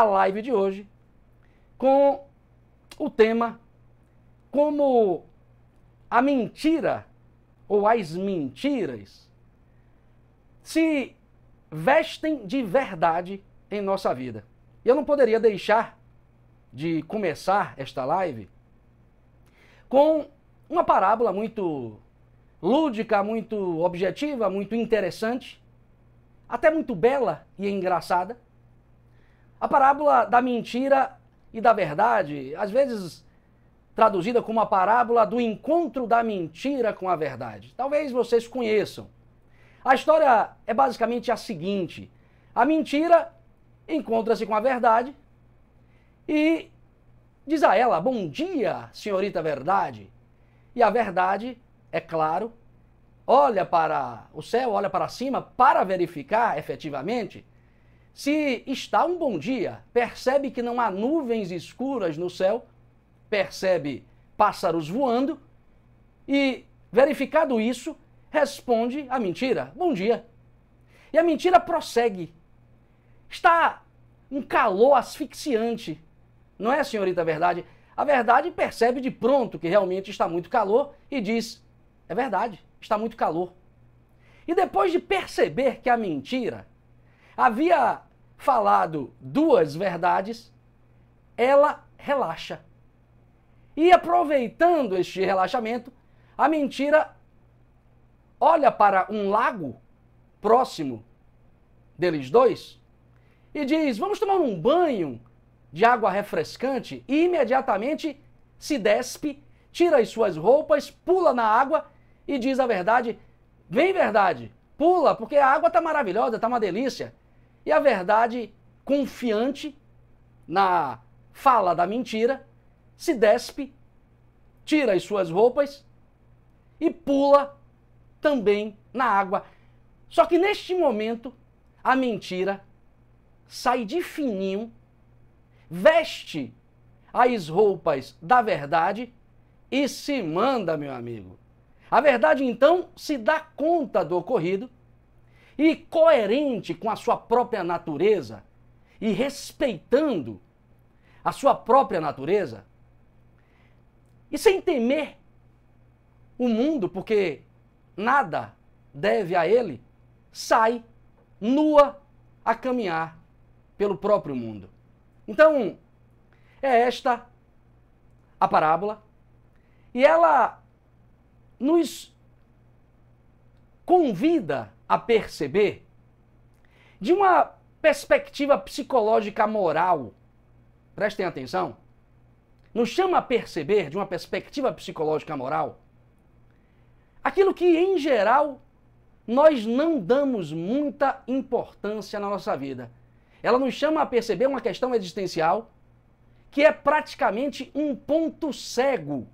a live de hoje com o tema como a mentira ou as mentiras se vestem de verdade em nossa vida. Eu não poderia deixar de começar esta live com uma parábola muito lúdica, muito objetiva, muito interessante, até muito bela e engraçada. A parábola da mentira e da verdade, às vezes traduzida como a parábola do encontro da mentira com a verdade. Talvez vocês conheçam. A história é basicamente a seguinte: a mentira encontra-se com a verdade e diz a ela: Bom dia, senhorita verdade. E a verdade, é claro, olha para o céu, olha para cima para verificar efetivamente se está um bom dia. Percebe que não há nuvens escuras no céu, percebe pássaros voando e, verificado isso, responde a mentira: Bom dia. E a mentira prossegue. Está um calor asfixiante. Não é, senhorita verdade? A verdade percebe de pronto que realmente está muito calor e diz: É verdade, está muito calor. E depois de perceber que a mentira havia falado duas verdades, ela relaxa. E aproveitando este relaxamento, a mentira olha para um lago próximo deles dois e diz: Vamos tomar um banho de água refrescante e imediatamente se despe, tira as suas roupas, pula na água e diz a verdade: Vem, verdade, pula, porque a água está maravilhosa, está uma delícia. E a verdade, confiante na fala da mentira, se despe, tira as suas roupas e pula também na água. Só que neste momento, a mentira sai de fininho, veste as roupas da verdade e se manda, meu amigo. A verdade então se dá conta do ocorrido e, coerente com a sua própria natureza e respeitando a sua própria natureza, e sem temer o mundo, porque nada deve a ele, sai nua a caminhar pelo próprio mundo. Então, é esta a parábola, e ela nos convida a perceber de uma perspectiva psicológica moral. Prestem atenção nos chama a perceber, de uma perspectiva psicológica moral, aquilo que, em geral, nós não damos muita importância na nossa vida. Ela nos chama a perceber uma questão existencial que é praticamente um ponto cego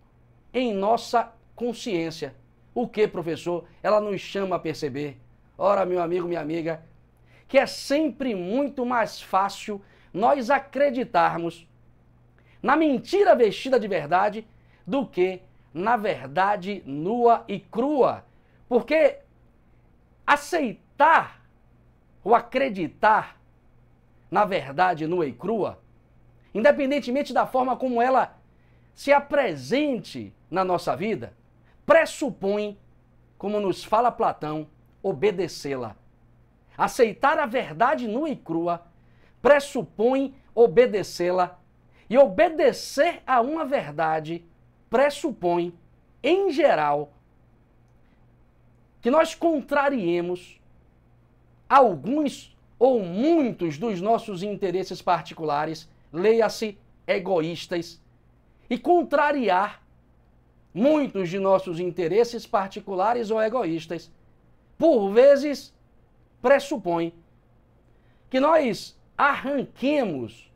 em nossa consciência. O que, professor? Ela nos chama a perceber. Ora, meu amigo, minha amiga, que é sempre muito mais fácil nós acreditarmos na mentira vestida de verdade do que na verdade nua e crua. Porque aceitar ou acreditar na verdade nua e crua, independentemente da forma como ela se apresente na nossa vida, pressupõe, como nos fala Platão, obedecê-la. Aceitar a verdade nua e crua pressupõe obedecê-la e obedecer a uma verdade pressupõe, em geral, que nós contrariemos alguns ou muitos dos nossos interesses particulares, leia-se egoístas, e contrariar muitos de nossos interesses particulares ou egoístas, por vezes pressupõe que nós arranquemos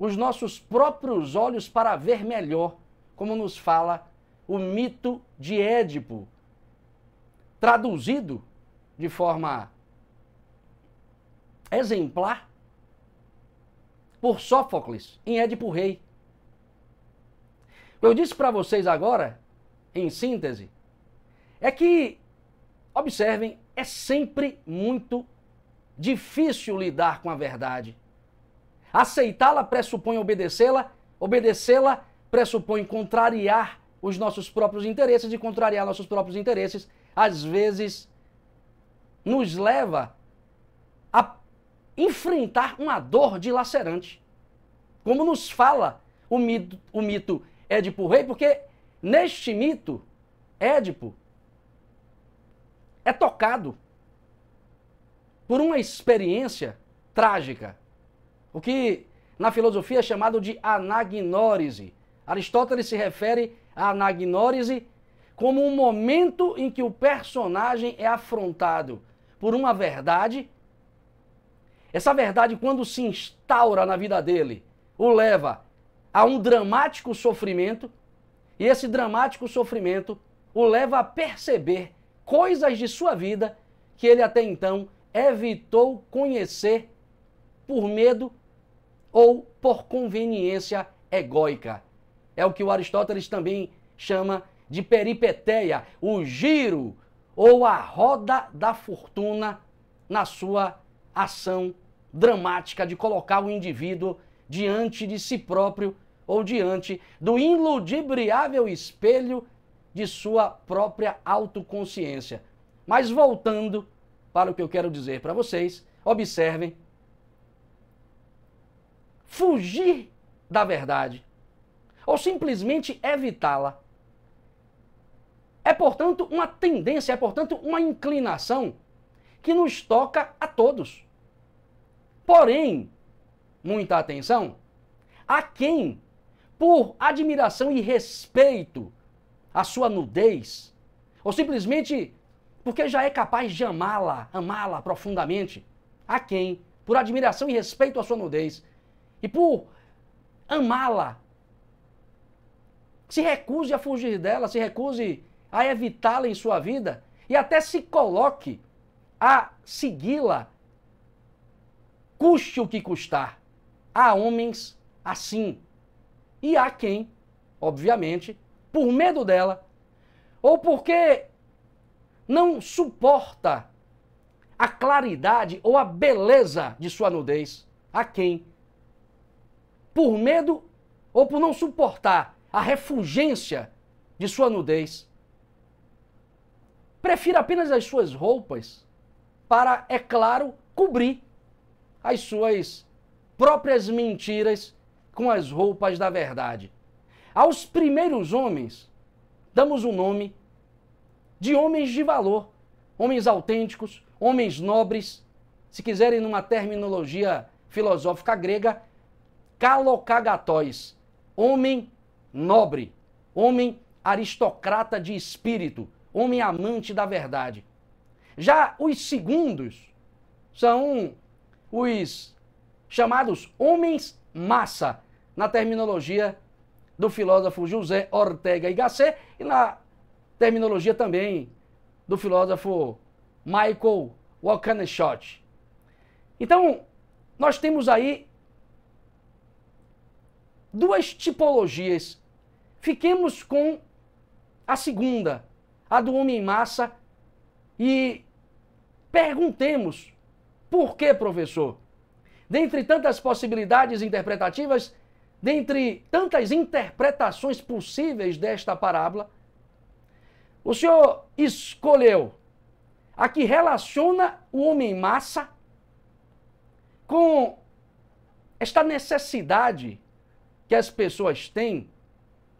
os nossos próprios olhos para ver melhor, como nos fala o mito de Édipo, traduzido de forma exemplar por Sófocles em Édipo Rei. Eu disse para vocês agora, em síntese, é que, observem, é sempre muito difícil lidar com a verdade Aceitá-la pressupõe obedecê-la, obedecê-la pressupõe contrariar os nossos próprios interesses e contrariar nossos próprios interesses, às vezes, nos leva a enfrentar uma dor dilacerante. Como nos fala o mito, o mito Édipo Rei, porque neste mito, Édipo é tocado por uma experiência trágica, o que na filosofia é chamado de anagnórise. Aristóteles se refere à anagnórise como um momento em que o personagem é afrontado por uma verdade. Essa verdade, quando se instaura na vida dele, o leva a um dramático sofrimento, e esse dramático sofrimento o leva a perceber coisas de sua vida que ele até então evitou conhecer por medo ou por conveniência egóica. É o que o Aristóteles também chama de peripeteia, o giro ou a roda da fortuna na sua ação dramática de colocar o indivíduo diante de si próprio ou diante do iludibriável espelho de sua própria autoconsciência. Mas voltando para o que eu quero dizer para vocês, observem. Fugir da verdade ou simplesmente evitá-la é, portanto, uma tendência, é, portanto, uma inclinação que nos toca a todos. Porém, muita atenção, a quem, por admiração e respeito à sua nudez, ou simplesmente porque já é capaz de amá-la, amá-la profundamente. A quem, por admiração e respeito à sua nudez, e por amá-la, se recuse a fugir dela, se recuse a evitá-la em sua vida e até se coloque a segui-la, custe o que custar. Há homens assim. E há quem, obviamente, por medo dela, ou porque não suporta a claridade ou a beleza de sua nudez. A quem? Por medo ou por não suportar a refugência de sua nudez. Prefira apenas as suas roupas para, é claro, cobrir as suas próprias mentiras com as roupas da verdade. Aos primeiros homens, damos o nome de homens de valor, homens autênticos, homens nobres, se quiserem numa terminologia filosófica grega, kalokagatóis, homem nobre, homem aristocrata de espírito, homem amante da verdade. Já os segundos são os chamados homens massa, na terminologia do filósofo José Ortega y Gasset e na terminologia também do filósofo Michael Walkenschott. Então, nós temos aí duas tipologias. Fiquemos com a segunda, a do homem massa, e perguntemos: por que, professor? Dentre tantas possibilidades interpretativas, dentre tantas interpretações possíveis desta parábola, o senhor escolheu a que relaciona o homem massa com esta necessidade que as pessoas têm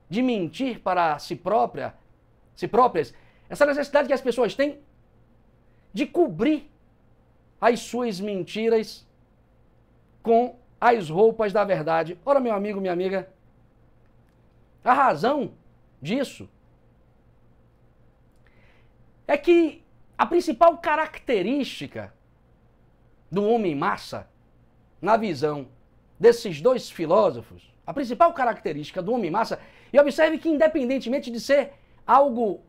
de mentir para si própria, si próprias, essa necessidade que as pessoas têm de cobrir as suas mentiras com as roupas da verdade. Ora, meu amigo, minha amiga, a razão disso é que a principal característica do homem massa, na visão desses dois filósofos, a principal característica do homem massa, e observe que independentemente de ser algo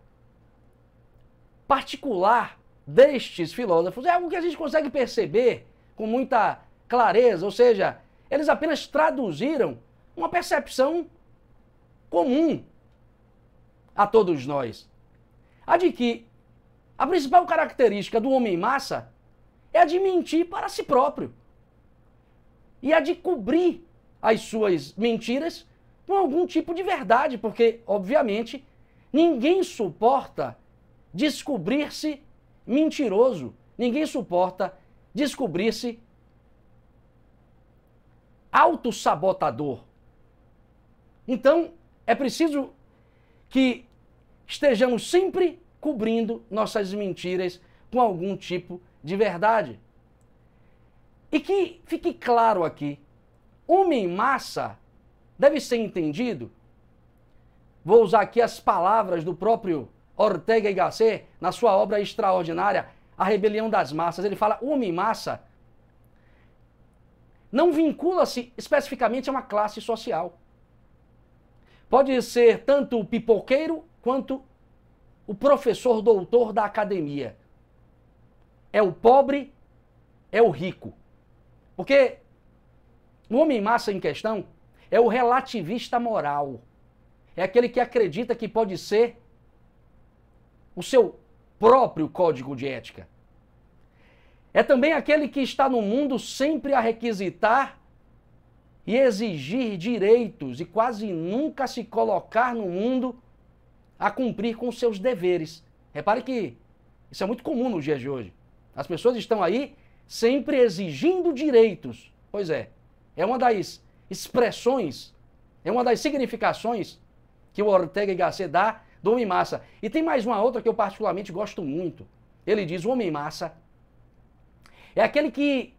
particular destes filósofos, é algo que a gente consegue perceber com muita clareza, ou seja, eles apenas traduziram uma percepção comum a todos nós. A de que a principal característica do homem massa é a de mentir para si próprio. e a de cobrir as suas mentiras com algum tipo de verdade, porque, obviamente, ninguém suporta descobrir-se mentiroso, ninguém suporta descobrir-se autossabotador. Então, é preciso que estejamos sempre cobrindo nossas mentiras com algum tipo de verdade. E que fique claro aqui: homem massa deve ser entendido. Vou usar aqui as palavras do próprio Ortega y Gasset na sua obra extraordinária, A Rebelião das Massas. Ele fala: homem massa não vincula-se especificamente a uma classe social. Pode ser tanto o pipoqueiro quanto o professor doutor da academia. É o pobre, é o rico. Porque o homem massa em questão é o relativista moral. É aquele que acredita que pode ser o seu próprio código de ética. É também aquele que está no mundo sempre a requisitar e exigir direitos e quase nunca se colocar no mundo a cumprir com seus deveres. Repare que isso é muito comum nos dias de hoje. As pessoas estão aí sempre exigindo direitos. Pois é, é uma das expressões, é uma das significações que o Ortega y Gasset dá do homem massa. E tem mais uma outra que eu particularmente gosto muito. Ele diz: o homem massa é aquele que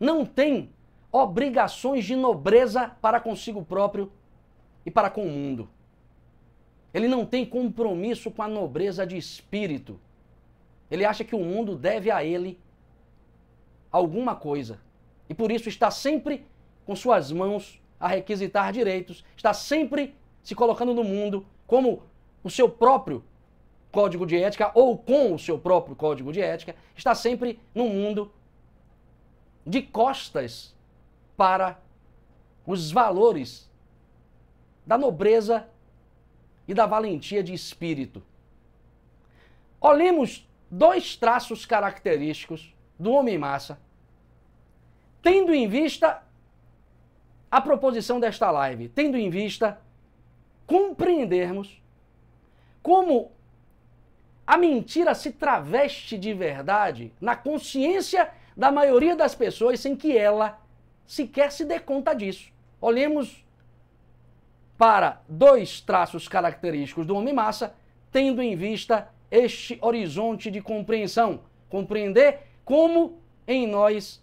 não tem obrigações de nobreza para consigo próprio e para com o mundo. Ele não tem compromisso com a nobreza de espírito. Ele acha que o mundo deve a ele alguma coisa. E por isso está sempre com suas mãos a requisitar direitos, está sempre se colocando no mundo como o seu próprio código de ética ou com o seu próprio código de ética, está sempre no mundo de costas para os valores da nobreza e da valentia de espírito. Olhemos dois traços característicos do homem massa, tendo em vista a proposição desta live, tendo em vista compreendermos como a mentira se traveste de verdade na consciência da maioria das pessoas sem que ela sequer se dê conta disso. Olhemos para dois traços característicos do homem massa, tendo em vista este horizonte de compreensão. Compreender como em nós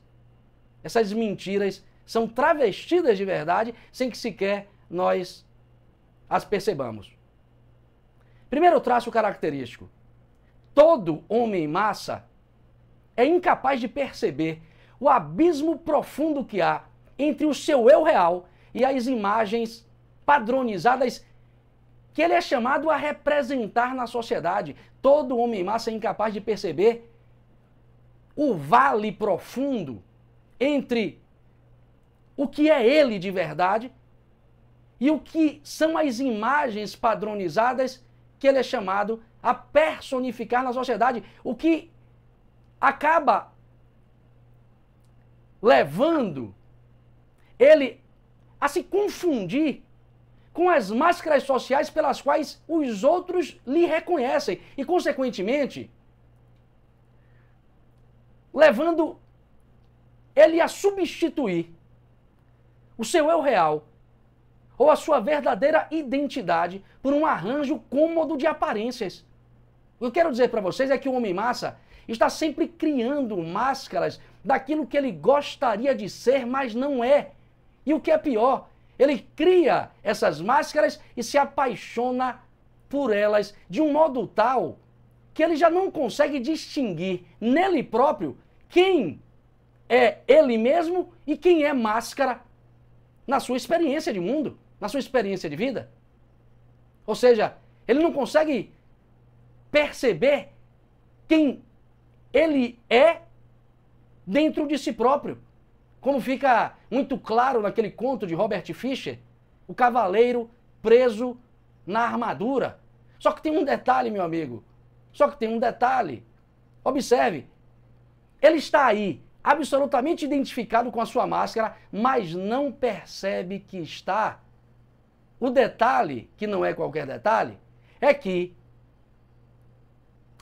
essas mentiras são travestidas de verdade sem que sequer nós as percebamos. Primeiro traço característico: todo homem massa é incapaz de perceber o abismo profundo que há entre o seu eu real e as imagens padronizadas que ele é chamado a representar na sociedade. Todo homem massa é incapaz de perceber o vale profundo entre o que é ele de verdade e o que são as imagens padronizadas que ele é chamado a personificar na sociedade, o que acaba levando ele a se confundir com as máscaras sociais pelas quais os outros lhe reconhecem e, consequentemente, levando ele a substituir o seu eu real ou a sua verdadeira identidade por um arranjo cômodo de aparências. O que eu quero dizer para vocês é que o homem massa está sempre criando máscaras daquilo que ele gostaria de ser, mas não é. E o que é pior, ele cria essas máscaras e se apaixona por elas de um modo tal que ele já não consegue distinguir nele próprio quem é ele mesmo e quem é máscara na sua experiência de mundo, na sua experiência de vida. Ou seja, ele não consegue perceber quem ele é dentro de si próprio. Como fica muito claro naquele conto de Robert Fischer, o cavaleiro preso na armadura. Só que tem um detalhe, meu amigo. Só que tem um detalhe. Observe. Ele está aí absolutamente identificado com a sua máscara, mas não percebe que está. O detalhe, que não é qualquer detalhe, é que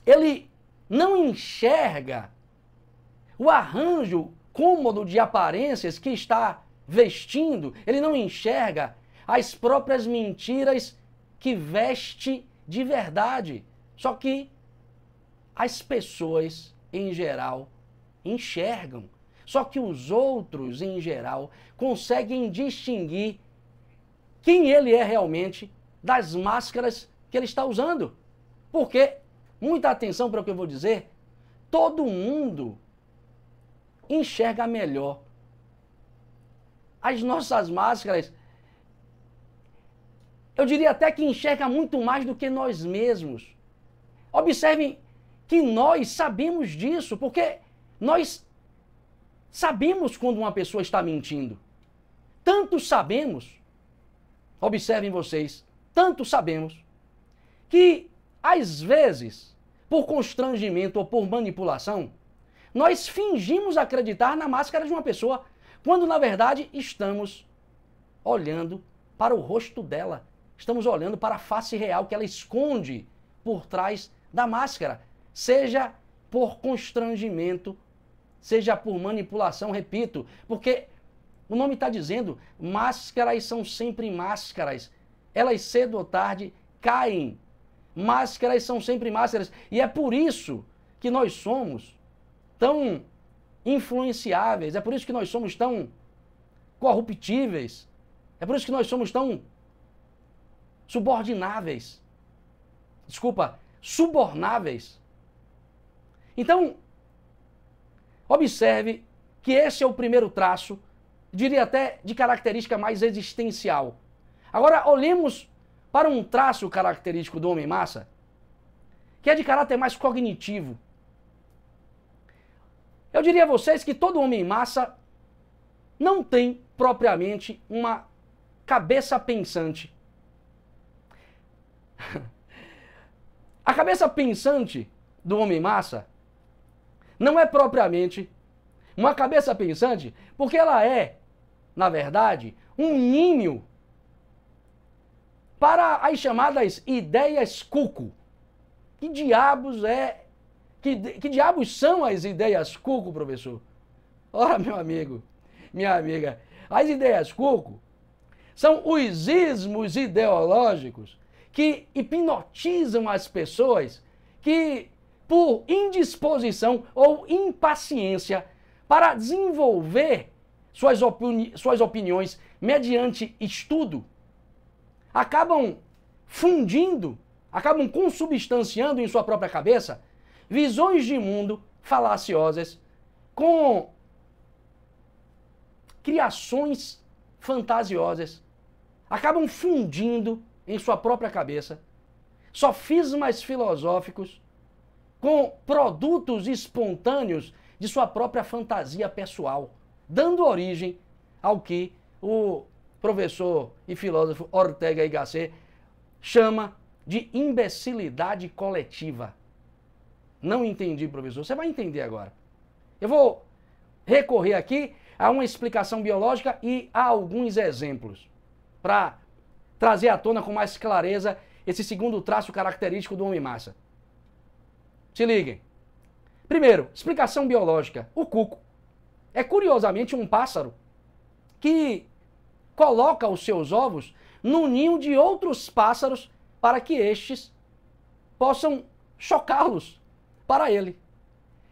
ele não enxerga o arranjo cômodo de aparências que está vestindo, ele não enxerga as próprias mentiras que veste de verdade. Só que as pessoas, em geral, enxergam. Só que os outros, em geral, conseguem distinguir quem ele é realmente das máscaras que ele está usando. Porque, muita atenção para o que eu vou dizer, todo mundo enxerga melhor. As nossas máscaras, eu diria até que enxerga muito mais do que nós mesmos. Observem que nós sabemos disso, porque nós sabemos quando uma pessoa está mentindo. Tanto sabemos, observem vocês, tanto sabemos, que às vezes, por constrangimento ou por manipulação, nós fingimos acreditar na máscara de uma pessoa, quando na verdade estamos olhando para o rosto dela, estamos olhando para a face real que ela esconde por trás da máscara seja por constrangimento, seja por manipulação, repito, porque o nome está dizendo, máscaras são sempre máscaras. Elas cedo ou tarde caem. Máscaras são sempre máscaras. E é por isso que nós somos tão influenciáveis, é por isso que nós somos tão corruptíveis, é por isso que nós somos tão subordináveis. Desculpa, subornáveis. Então, observe que esse é o primeiro traço, diria até de característica mais existencial. Agora, olhemos para um traço característico do homem-massa, que é de caráter mais cognitivo. Eu diria a vocês que todo homem-massa não tem propriamente uma cabeça pensante. A cabeça pensante do homem-massa não é propriamente uma cabeça pensante, porque ela é, na verdade, um ninho para as chamadas ideias cuco. Que diabos é. Que, que diabos são as ideias cuco, professor? Ora, meu amigo, minha amiga, as ideias cuco são os ismos ideológicos que hipnotizam as pessoas que por indisposição ou impaciência para desenvolver suas, opini suas opiniões mediante estudo, acabam fundindo, acabam consubstanciando em sua própria cabeça visões de mundo falaciosas com criações fantasiosas, acabam fundindo em sua própria cabeça sofismas filosóficos com produtos espontâneos de sua própria fantasia pessoal, dando origem ao que o professor e filósofo Ortega y Gasset chama de imbecilidade coletiva. Não entendi, professor. Você vai entender agora. Eu vou recorrer aqui a uma explicação biológica e a alguns exemplos para trazer à tona com mais clareza esse segundo traço característico do homem-massa. Se liguem. Primeiro, explicação biológica. O cuco é curiosamente um pássaro que coloca os seus ovos no ninho de outros pássaros para que estes possam chocá-los para ele.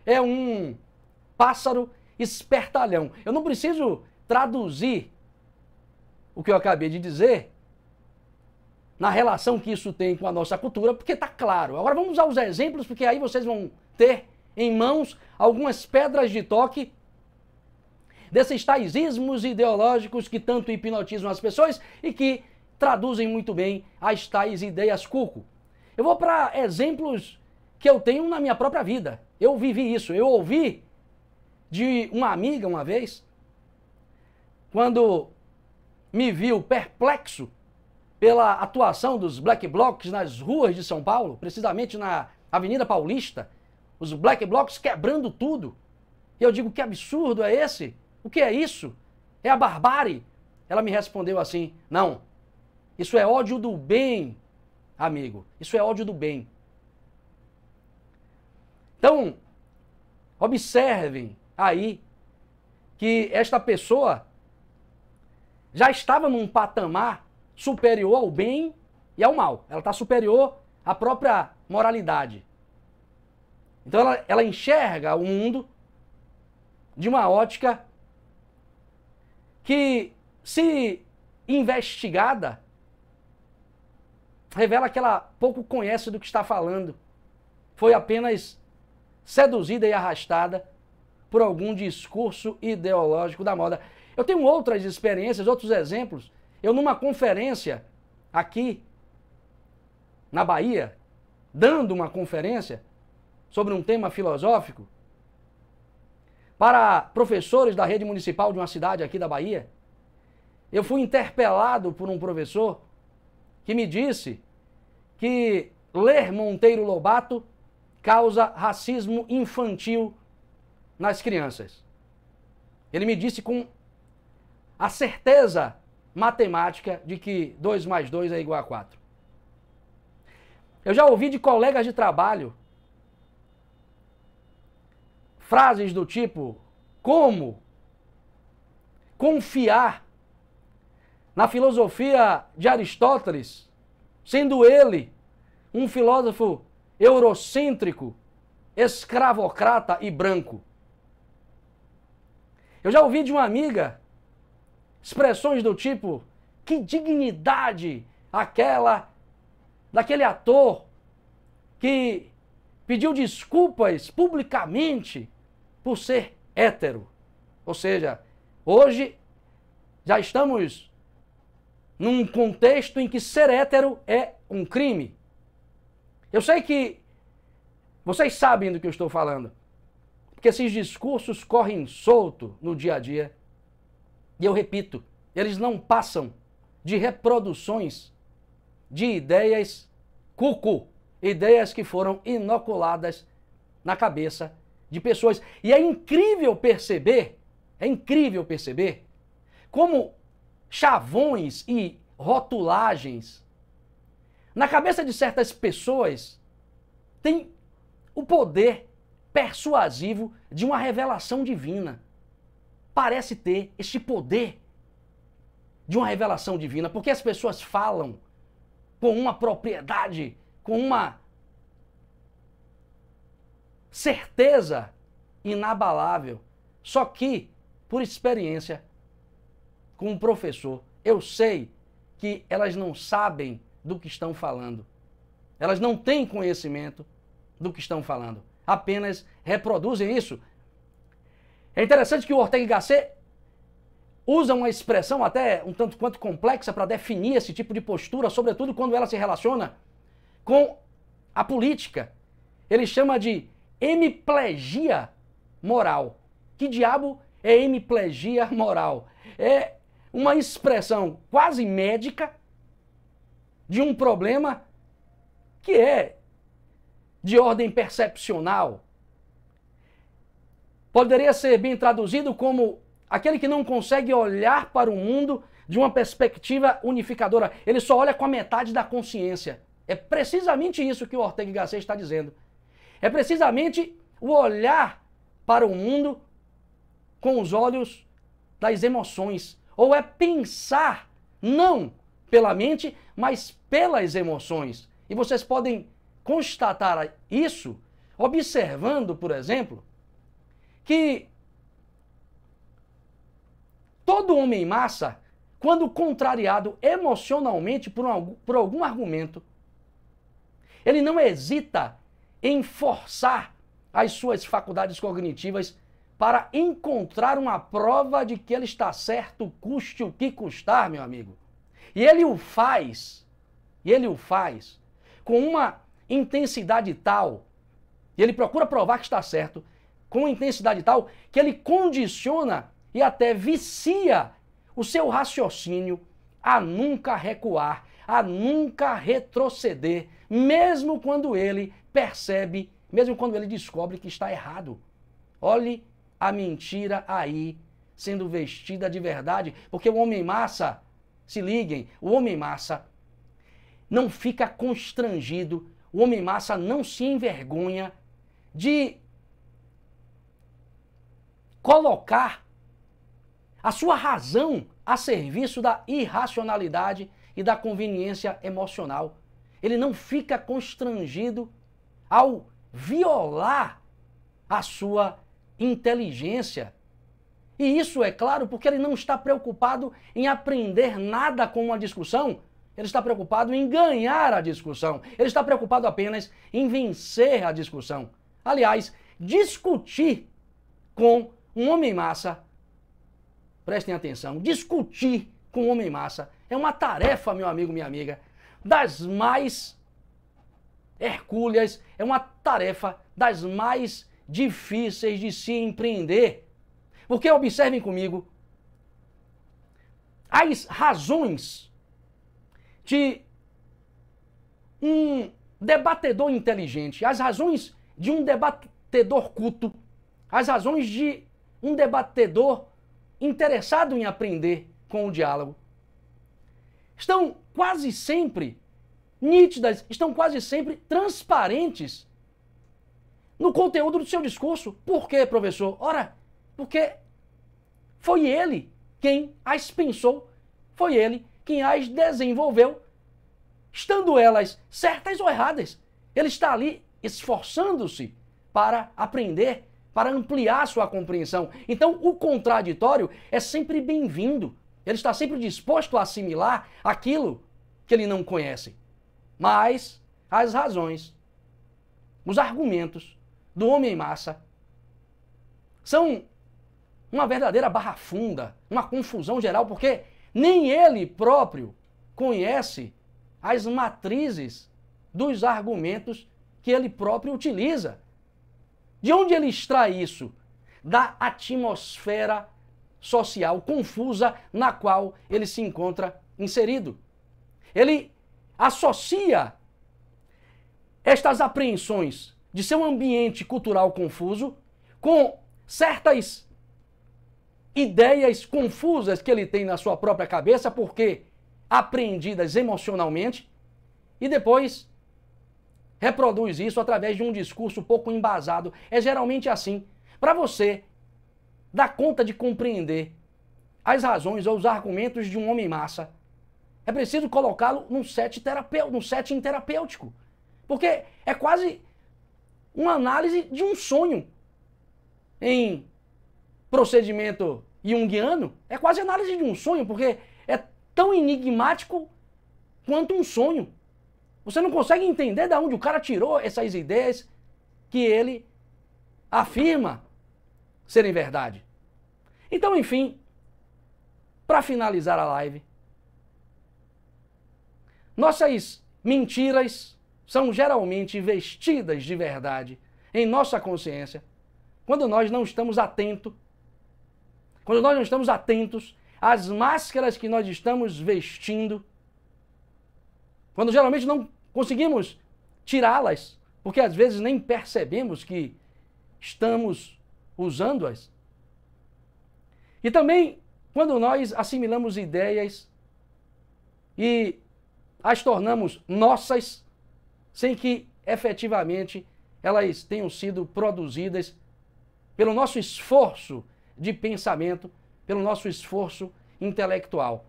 É um pássaro espertalhão. Eu não preciso traduzir o que eu acabei de dizer na relação que isso tem com a nossa cultura, porque está claro. Agora vamos aos exemplos, porque aí vocês vão ter em mãos algumas pedras de toque desses tais ismos ideológicos que tanto hipnotizam as pessoas e que traduzem muito bem as tais ideias cuco. Eu vou para exemplos que eu tenho na minha própria vida. Eu vivi isso. Eu ouvi de uma amiga uma vez, quando me viu perplexo pela atuação dos Black Blocs nas ruas de São Paulo, precisamente na Avenida Paulista, os Black Blocs quebrando tudo. E eu digo: Que absurdo é esse? O que é isso? É a barbárie? Ela me respondeu assim: Não, isso é ódio do bem, amigo. Isso é ódio do bem. Então, observem aí que esta pessoa já estava num patamar superior ao bem e ao mal. Ela está superior à própria moralidade. Então ela, ela enxerga o mundo de uma ótica que, se investigada, revela que ela pouco conhece do que está falando. Foi apenas seduzida e arrastada por algum discurso ideológico da moda. Eu tenho outras experiências, outros exemplos. Eu, numa conferência aqui na Bahia, dando uma conferência sobre um tema filosófico para professores da rede municipal de uma cidade aqui da Bahia, eu fui interpelado por um professor que me disse que ler Monteiro Lobato causa racismo infantil nas crianças. Ele me disse com a certeza matemática de que 2 mais 2 é igual a 4. Eu já ouvi de colegas de trabalho frases do tipo: como confiar na filosofia de Aristóteles, sendo ele um filósofo eurocêntrico, escravocrata e branco. Eu já ouvi de uma amiga expressões do tipo: que dignidade aquela daquele ator que pediu desculpas publicamente por ser hétero. Ou seja, hoje já estamos num contexto em que ser hétero é um crime. Eu sei que vocês sabem do que eu estou falando, porque esses discursos correm solto no dia a dia. E eu repito, eles não passam de reproduções de ideias cucu, ideias que foram inoculadas na cabeça de pessoas. E é incrível perceber, é incrível perceber como chavões e rotulagens na cabeça de certas pessoas tem o poder persuasivo de uma revelação divina. Parece ter este poder de uma revelação divina, porque as pessoas falam com uma propriedade, com uma certeza inabalável. Só que, por experiência, com um professor, eu sei que elas não sabem do que estão falando. Elas não têm conhecimento do que estão falando. Apenas reproduzem isso. É interessante que o Ortega Gasset usa uma expressão até um tanto quanto complexa para definir esse tipo de postura, sobretudo quando ela se relaciona com a política. Ele chama de hemiplegia moral. Que diabo é hemiplegia moral? É uma expressão quase médica de um problema que é de ordem percepcional. Poderia ser bem traduzido como aquele que não consegue olhar para o mundo de uma perspectiva unificadora. Ele só olha com a metade da consciência. É precisamente isso que o Ortega Gasset está dizendo. É precisamente o olhar para o mundo com os olhos das emoções. Ou é pensar não pela mente, mas pelas emoções. E vocês podem constatar isso observando, por exemplo, que todo homem em massa, quando contrariado emocionalmente por, um, por algum argumento, ele não hesita em forçar as suas faculdades cognitivas para encontrar uma prova de que ele está certo, custe o que custar, meu amigo. E ele o faz, e ele o faz com uma intensidade tal, e ele procura provar que está certo, com intensidade tal, que ele condiciona e até vicia o seu raciocínio a nunca recuar, a nunca retroceder, mesmo quando ele percebe, mesmo quando ele descobre que está errado. Olhe a mentira aí sendo vestida de verdade, porque o homem massa, se liguem, o homem massa não fica constrangido, o homem massa não se envergonha de colocar a sua razão a serviço da irracionalidade e da conveniência emocional. Ele não fica constrangido ao violar a sua inteligência. E isso é claro porque ele não está preocupado em aprender nada com uma discussão, ele está preocupado em ganhar a discussão. Ele está preocupado apenas em vencer a discussão. Aliás, discutir com um homem massa, prestem atenção, discutir com um homem massa é uma tarefa, meu amigo, minha amiga, das mais hercúleas, é uma tarefa das mais difíceis de se empreender. Porque observem comigo, as razões de um debatedor inteligente, as razões de um debatedor culto, as razões de um debatedor interessado em aprender com o diálogo, estão quase sempre nítidas, estão quase sempre transparentes no conteúdo do seu discurso. Por quê, professor? Ora, porque foi ele quem as pensou, foi ele quem as desenvolveu, estando elas certas ou erradas. Ele está ali esforçando-se para aprender, para ampliar sua compreensão. Então, o contraditório é sempre bem-vindo. Ele está sempre disposto a assimilar aquilo que ele não conhece. Mas as razões, os argumentos do homem massa são uma verdadeira barra funda, uma confusão geral, porque nem ele próprio conhece as matrizes dos argumentos que ele próprio utiliza. De onde ele extrai isso? Da atmosfera social confusa na qual ele se encontra inserido. Ele associa estas apreensões de seu ambiente cultural confuso com certas ideias confusas que ele tem na sua própria cabeça, porque apreendidas emocionalmente, e depois reproduz isso através de um discurso pouco embasado. É geralmente assim. Para você dar conta de compreender as razões ou os argumentos de um homem massa, é preciso colocá-lo num set terapêutico, num setting terapêutico. Porque é quase uma análise de um sonho em procedimento junguiano é quase análise de um sonho, porque é tão enigmático quanto um sonho. Você não consegue entender de onde o cara tirou essas ideias que ele afirma serem verdade. Então, enfim, para finalizar a live, nossas mentiras são geralmente vestidas de verdade em nossa consciência quando nós não estamos atentos, quando nós não estamos atentos às máscaras que nós estamos vestindo, quando geralmente não conseguimos tirá-las, porque às vezes nem percebemos que estamos usando-as. E também quando nós assimilamos ideias e as tornamos nossas, sem que efetivamente elas tenham sido produzidas pelo nosso esforço de pensamento, pelo nosso esforço intelectual.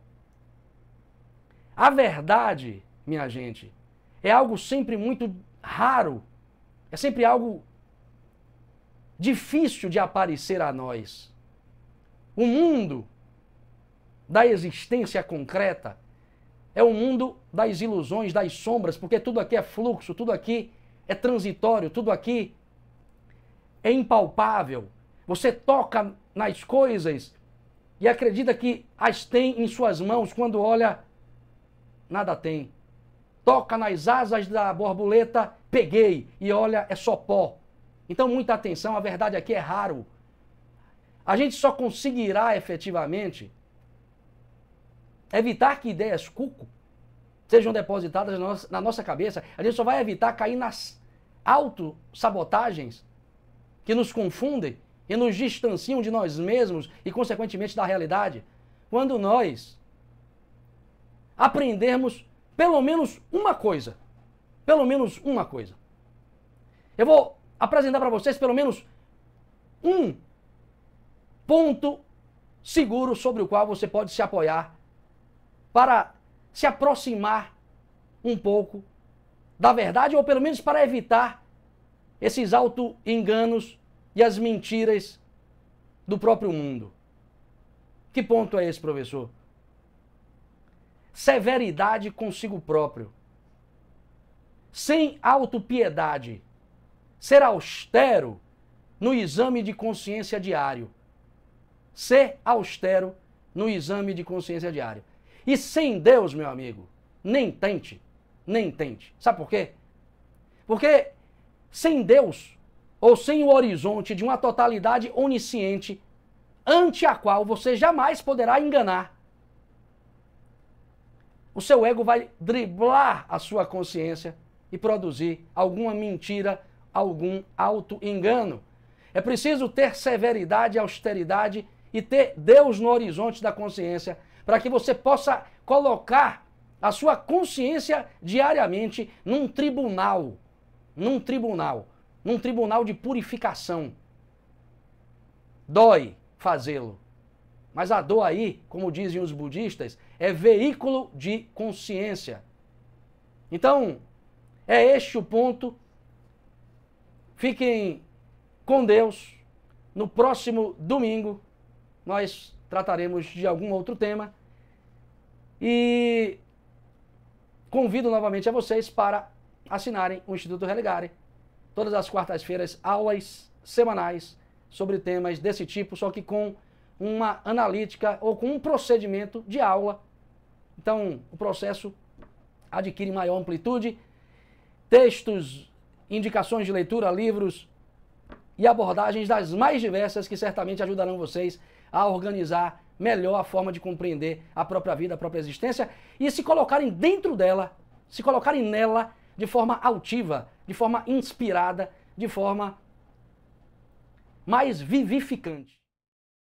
A verdade, minha gente, é algo sempre muito raro, é sempre algo difícil de aparecer a nós. O mundo da existência concreta é o mundo das ilusões, das sombras, porque tudo aqui é fluxo, tudo aqui é transitório, tudo aqui é impalpável. Você toca nas coisas e acredita que as tem em suas mãos quando olha, nada tem. Toca nas asas da borboleta, peguei e olha, é só pó. Então, muita atenção, a verdade aqui é raro. A gente só conseguirá efetivamente evitar que ideias cuco sejam depositadas na nossa, cabeça. A gente só vai evitar cair nas autossabotagens que nos confundem e nos distanciam de nós mesmos e, consequentemente, da realidade, quando nós aprendermos pelo menos uma coisa. Pelo menos uma coisa. Eu vou apresentar para vocês pelo menos um ponto seguro sobre o qual você pode se apoiar para se aproximar um pouco da verdade, ou pelo menos para evitar esses auto-enganos e as mentiras do próprio mundo. Que ponto é esse, professor? Severidade consigo próprio. Sem autopiedade. Ser austero no exame de consciência diário. Ser austero no exame de consciência diário. E sem Deus, meu amigo, nem tente, nem tente. Sabe por quê? Porque sem Deus, ou sem o horizonte de uma totalidade onisciente, ante a qual você jamais poderá enganar, o seu ego vai driblar a sua consciência e produzir alguma mentira, algum auto-engano. É preciso ter severidade, austeridade e ter Deus no horizonte da consciência para que você possa colocar a sua consciência diariamente num tribunal, num tribunal, num tribunal de purificação. Dói fazê-lo. Mas a dor aí, como dizem os budistas, é veículo de consciência. Então, é este o ponto. Fiquem com Deus. No próximo domingo, nós trataremos de algum outro tema. E convido novamente a vocês para assinarem o Instituto Religare. Todas as quartas-feiras, aulas semanais sobre temas desse tipo, só que com uma analítica ou com um procedimento de aula. Então, o processo adquire maior amplitude. Textos, indicações de leitura, livros e abordagens das mais diversas que certamente ajudarão vocês a organizar melhor a forma de compreender a própria vida, a própria existência e se colocarem dentro dela, se colocarem nela de forma altiva, de forma inspirada, de forma mais vivificante.